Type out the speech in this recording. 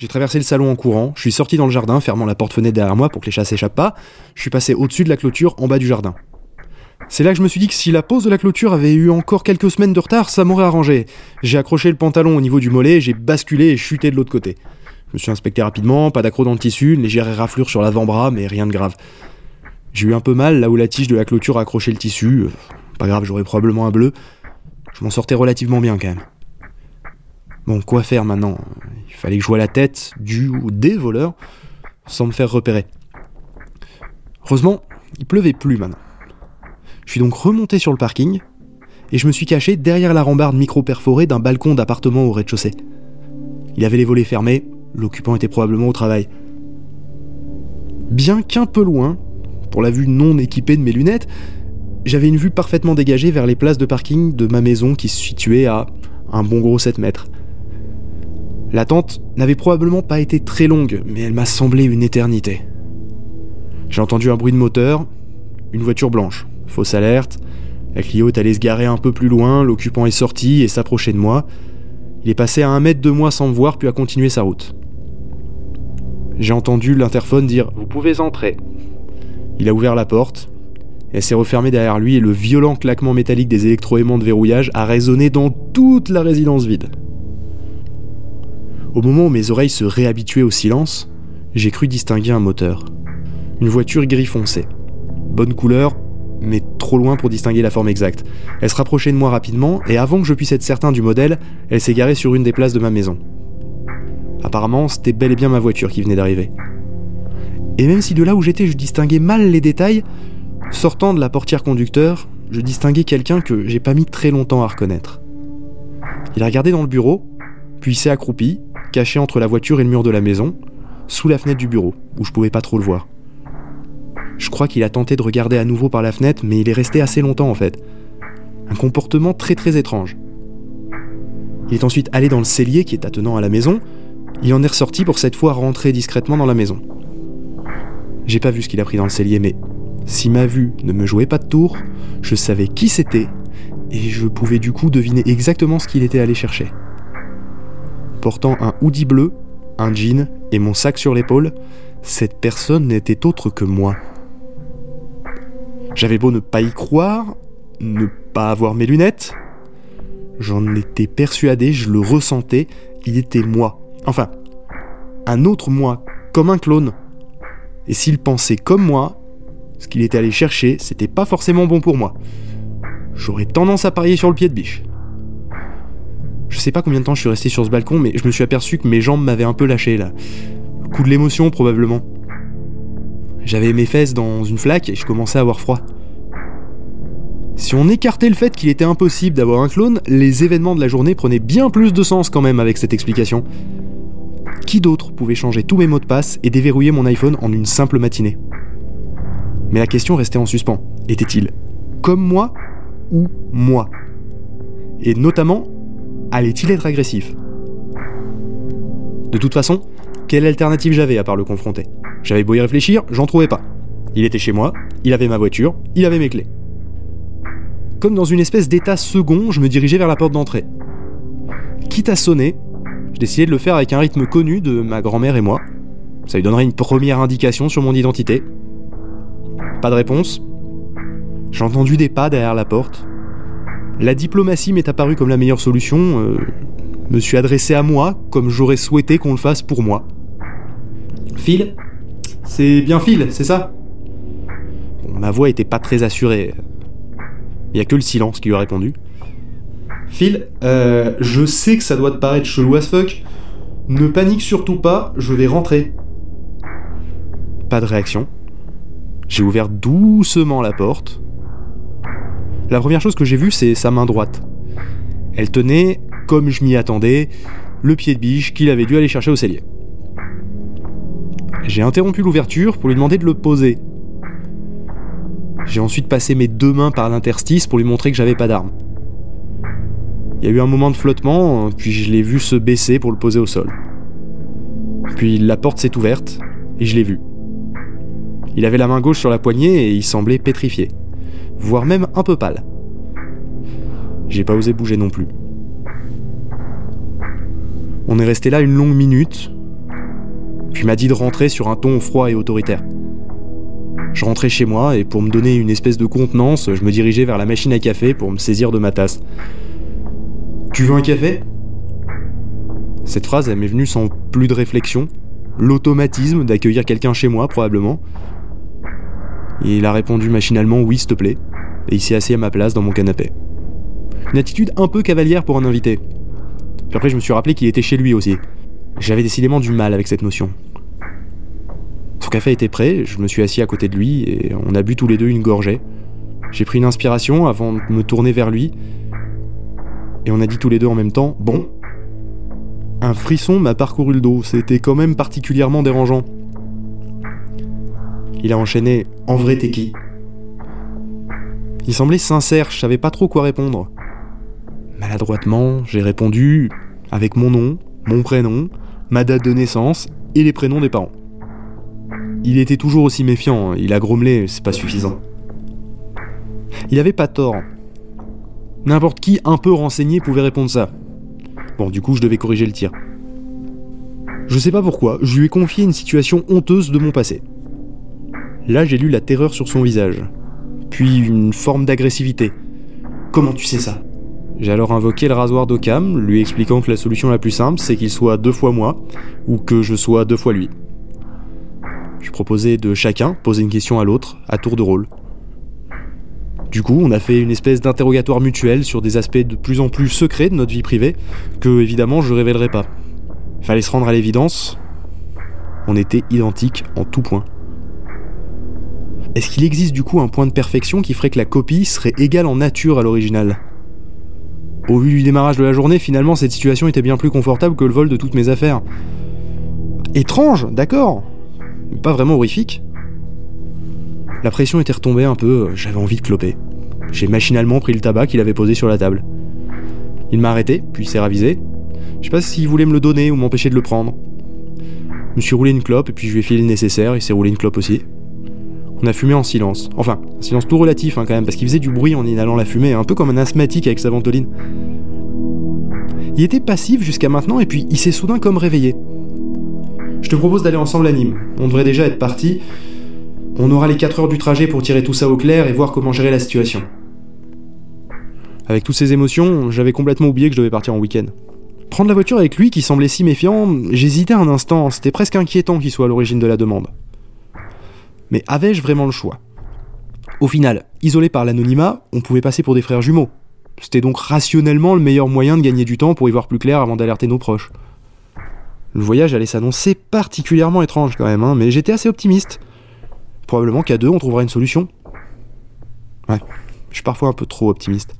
J'ai traversé le salon en courant, je suis sorti dans le jardin, fermant la porte-fenêtre derrière moi pour que les chats s'échappent pas. Je suis passé au-dessus de la clôture en bas du jardin. C'est là que je me suis dit que si la pose de la clôture avait eu encore quelques semaines de retard, ça m'aurait arrangé. J'ai accroché le pantalon au niveau du mollet, j'ai basculé et chuté de l'autre côté. Je me suis inspecté rapidement, pas d'accro dans le tissu, une légère raflure sur l'avant-bras, mais rien de grave. J'ai eu un peu mal là où la tige de la clôture a accroché le tissu. Euh, pas grave, j'aurais probablement un bleu. Je m'en sortais relativement bien quand même. Bon, quoi faire maintenant? Il fallait que je voie la tête du ou des voleurs sans me faire repérer. Heureusement, il pleuvait plus maintenant. Je suis donc remonté sur le parking et je me suis caché derrière la rambarde micro-perforée d'un balcon d'appartement au rez-de-chaussée. Il avait les volets fermés, l'occupant était probablement au travail. Bien qu'un peu loin, pour la vue non équipée de mes lunettes, j'avais une vue parfaitement dégagée vers les places de parking de ma maison qui se situait à un bon gros 7 mètres. L'attente n'avait probablement pas été très longue, mais elle m'a semblé une éternité. J'ai entendu un bruit de moteur, une voiture blanche, fausse alerte, la Clio est allée se garer un peu plus loin, l'occupant est sorti et s'approchait de moi. Il est passé à un mètre de moi sans me voir, puis a continué sa route. J'ai entendu l'interphone dire Vous pouvez entrer. Il a ouvert la porte, elle s'est refermée derrière lui et le violent claquement métallique des électroaimants de verrouillage a résonné dans toute la résidence vide. Au moment où mes oreilles se réhabituaient au silence, j'ai cru distinguer un moteur. Une voiture gris foncé. Bonne couleur, mais trop loin pour distinguer la forme exacte. Elle se rapprochait de moi rapidement, et avant que je puisse être certain du modèle, elle s'est garée sur une des places de ma maison. Apparemment, c'était bel et bien ma voiture qui venait d'arriver. Et même si de là où j'étais je distinguais mal les détails, sortant de la portière conducteur, je distinguais quelqu'un que j'ai pas mis très longtemps à reconnaître. Il a regardé dans le bureau, puis s'est accroupi, caché entre la voiture et le mur de la maison, sous la fenêtre du bureau, où je pouvais pas trop le voir. Je crois qu'il a tenté de regarder à nouveau par la fenêtre, mais il est resté assez longtemps en fait. Un comportement très très étrange. Il est ensuite allé dans le cellier qui est attenant à la maison, il en est ressorti pour cette fois rentrer discrètement dans la maison. J'ai pas vu ce qu'il a pris dans le cellier, mais si ma vue ne me jouait pas de tour, je savais qui c'était, et je pouvais du coup deviner exactement ce qu'il était allé chercher. Portant un hoodie bleu, un jean et mon sac sur l'épaule, cette personne n'était autre que moi. J'avais beau ne pas y croire, ne pas avoir mes lunettes, j'en étais persuadé, je le ressentais, il était moi. Enfin, un autre moi, comme un clone. Et s'il pensait comme moi, ce qu'il était allé chercher, c'était pas forcément bon pour moi. J'aurais tendance à parier sur le pied de biche. Je sais pas combien de temps je suis resté sur ce balcon, mais je me suis aperçu que mes jambes m'avaient un peu lâché là. Coup de l'émotion probablement. J'avais mes fesses dans une flaque et je commençais à avoir froid. Si on écartait le fait qu'il était impossible d'avoir un clone, les événements de la journée prenaient bien plus de sens quand même avec cette explication. Qui d'autre pouvait changer tous mes mots de passe et déverrouiller mon iPhone en une simple matinée? Mais la question restait en suspens. Était-il comme moi ou moi? Et notamment, allait-il être agressif? De toute façon, quelle alternative j'avais à part le confronter? J'avais beau y réfléchir, j'en trouvais pas. Il était chez moi, il avait ma voiture, il avait mes clés. Comme dans une espèce d'état second, je me dirigeais vers la porte d'entrée. Quitte à sonner, je décidais de le faire avec un rythme connu de ma grand-mère et moi. Ça lui donnerait une première indication sur mon identité. Pas de réponse. J'ai entendu des pas derrière la porte. La diplomatie m'est apparue comme la meilleure solution. Euh, me suis adressé à moi comme j'aurais souhaité qu'on le fasse pour moi. Phil C'est bien Phil, c'est ça? Ma voix était pas très assurée. Il y a que le silence qui lui a répondu. Phil, euh, je sais que ça doit te paraître chelou as fuck. Ne panique surtout pas, je vais rentrer. Pas de réaction. J'ai ouvert doucement la porte. La première chose que j'ai vue, c'est sa main droite. Elle tenait, comme je m'y attendais, le pied de biche qu'il avait dû aller chercher au cellier. J'ai interrompu l'ouverture pour lui demander de le poser. J'ai ensuite passé mes deux mains par l'interstice pour lui montrer que j'avais pas d'arme. Il y a eu un moment de flottement, puis je l'ai vu se baisser pour le poser au sol. Puis la porte s'est ouverte, et je l'ai vu. Il avait la main gauche sur la poignée et il semblait pétrifié, voire même un peu pâle. J'ai pas osé bouger non plus. On est resté là une longue minute, puis m'a dit de rentrer sur un ton froid et autoritaire. Je rentrais chez moi et pour me donner une espèce de contenance, je me dirigeais vers la machine à café pour me saisir de ma tasse. Tu veux un café? Cette phrase, elle m'est venue sans plus de réflexion. L'automatisme d'accueillir quelqu'un chez moi, probablement. Il a répondu machinalement oui, s'il te plaît. Et il s'est assis à ma place dans mon canapé. Une attitude un peu cavalière pour un invité. Puis après, je me suis rappelé qu'il était chez lui aussi. J'avais décidément du mal avec cette notion. Son café était prêt, je me suis assis à côté de lui et on a bu tous les deux une gorgée. J'ai pris une inspiration avant de me tourner vers lui et on a dit tous les deux en même temps Bon. Un frisson m'a parcouru le dos, c'était quand même particulièrement dérangeant. Il a enchaîné En vrai, t'es qui? Il semblait sincère, je savais pas trop quoi répondre. Maladroitement, j'ai répondu avec mon nom, mon prénom, ma date de naissance et les prénoms des parents. Il était toujours aussi méfiant, il a grommelé, c'est pas suffisant. Il avait pas tort. N'importe qui un peu renseigné pouvait répondre ça. Bon, du coup, je devais corriger le tir. Je sais pas pourquoi, je lui ai confié une situation honteuse de mon passé. Là, j'ai lu la terreur sur son visage, puis une forme d'agressivité. Comment tu sais ça? J'ai alors invoqué le rasoir d'Occam, lui expliquant que la solution la plus simple, c'est qu'il soit deux fois moi, ou que je sois deux fois lui. Je proposais de chacun poser une question à l'autre, à tour de rôle. Du coup, on a fait une espèce d'interrogatoire mutuel sur des aspects de plus en plus secrets de notre vie privée, que évidemment je révélerai pas. Fallait se rendre à l'évidence, on était identiques en tout point. Est-ce qu'il existe du coup un point de perfection qui ferait que la copie serait égale en nature à l'original? Au vu du démarrage de la journée, finalement cette situation était bien plus confortable que le vol de toutes mes affaires. Étrange, d'accord, pas vraiment horrifique. La pression était retombée un peu, j'avais envie de cloper. J'ai machinalement pris le tabac qu'il avait posé sur la table. Il m'a arrêté, puis s'est ravisé. Je sais pas s'il voulait me le donner ou m'empêcher de le prendre. Je me suis roulé une clope et puis je lui ai filé le nécessaire, il s'est roulé une clope aussi. On a fumé en silence. Enfin, un silence tout relatif hein, quand même, parce qu'il faisait du bruit en inhalant la fumée, un peu comme un asthmatique avec sa ventoline. Il était passif jusqu'à maintenant et puis il s'est soudain comme réveillé. Je te propose d'aller ensemble à Nîmes. On devrait déjà être parti. On aura les 4 heures du trajet pour tirer tout ça au clair et voir comment gérer la situation. Avec toutes ces émotions, j'avais complètement oublié que je devais partir en week-end. Prendre la voiture avec lui qui semblait si méfiant, j'hésitais un instant, c'était presque inquiétant qu'il soit à l'origine de la demande. Mais avais-je vraiment le choix? Au final, isolé par l'anonymat, on pouvait passer pour des frères jumeaux. C'était donc rationnellement le meilleur moyen de gagner du temps pour y voir plus clair avant d'alerter nos proches. Le voyage allait s'annoncer particulièrement étrange quand même, hein, mais j'étais assez optimiste. Probablement qu'à deux, on trouvera une solution. Ouais, je suis parfois un peu trop optimiste.